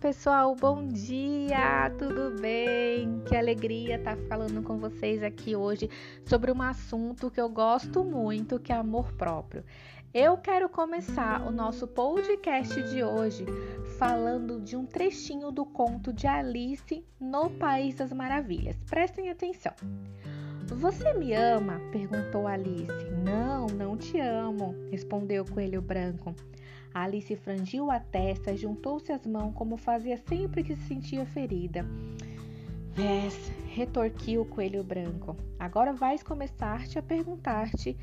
pessoal, bom dia, tudo bem? Que alegria estar falando com vocês aqui hoje sobre um assunto que eu gosto muito, que é amor próprio. Eu quero começar o nosso podcast de hoje falando de um trechinho do conto de Alice no País das Maravilhas. Prestem atenção. Você me ama? perguntou Alice. Não, não te amo, respondeu o coelho branco. Alice frangiu a testa e juntou-se as mãos como fazia sempre que se sentia ferida. Vés, retorquiu o coelho branco. Agora vais começar-te a perguntar-te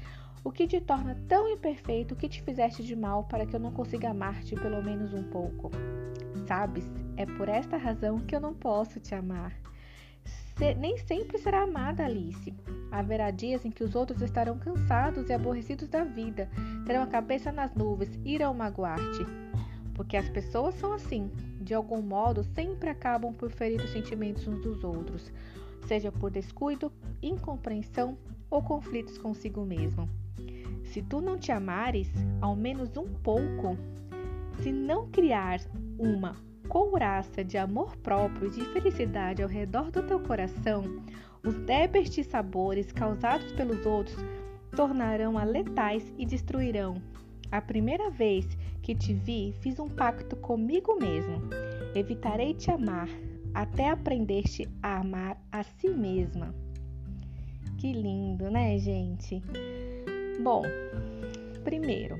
o que te torna tão imperfeito que te fizeste de mal para que eu não consiga amar-te pelo menos um pouco. Sabes, é por esta razão que eu não posso te amar nem sempre será amada Alice. Haverá dias em que os outros estarão cansados e aborrecidos da vida, terão a cabeça nas nuvens, irão magoar-te. Porque as pessoas são assim, de algum modo sempre acabam por ferir os sentimentos uns dos outros, seja por descuido, incompreensão ou conflitos consigo mesmo. Se tu não te amares, ao menos um pouco, se não criar uma couraça de amor próprio e de felicidade ao redor do teu coração, os débeis sabores causados pelos outros tornarão-a letais e destruirão. A primeira vez que te vi, fiz um pacto comigo mesmo. Evitarei te amar até aprender-te a amar a si mesma. Que lindo, né, gente? Bom, primeiro,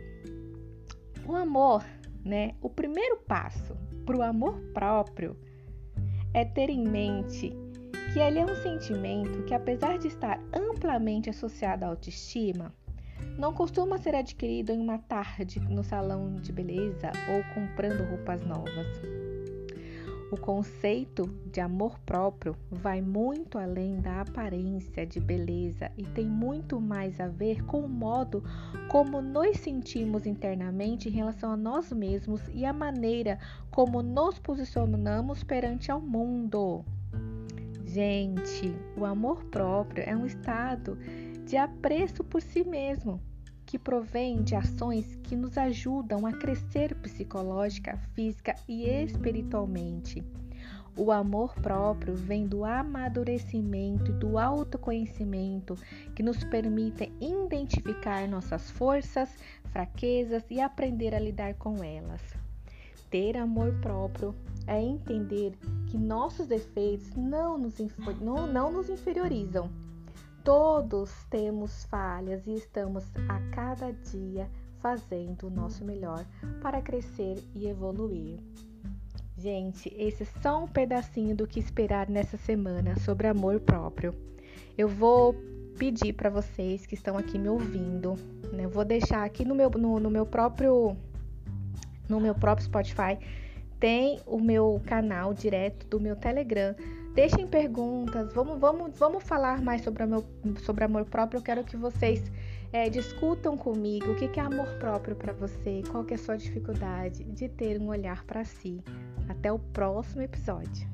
o amor, né? O primeiro passo para o amor próprio é ter em mente que ele é um sentimento que, apesar de estar amplamente associado à autoestima, não costuma ser adquirido em uma tarde no salão de beleza ou comprando roupas novas. O conceito de amor próprio vai muito além da aparência de beleza e tem muito mais a ver com o modo como nos sentimos internamente em relação a nós mesmos e a maneira como nos posicionamos perante ao mundo. Gente, o amor próprio é um estado de apreço por si mesmo que provém de ações que nos ajudam a crescer psicológica, física e espiritualmente. O amor próprio vem do amadurecimento e do autoconhecimento que nos permitem identificar nossas forças, fraquezas e aprender a lidar com elas. Ter amor próprio é entender que nossos defeitos não nos, não, não nos inferiorizam, Todos temos falhas e estamos a cada dia fazendo o nosso melhor para crescer e evoluir. Gente, esse é só um pedacinho do que esperar nessa semana sobre amor próprio. Eu vou pedir para vocês que estão aqui me ouvindo, né? Vou deixar aqui no meu, no, no meu próprio no meu próprio Spotify tem o meu canal direto do meu Telegram Deixem perguntas, vamos, vamos, vamos falar mais sobre, meu, sobre amor próprio. Eu quero que vocês é, discutam comigo o que, é amor próprio para você, qual que é a sua dificuldade de ter um olhar para si. Até o próximo episódio.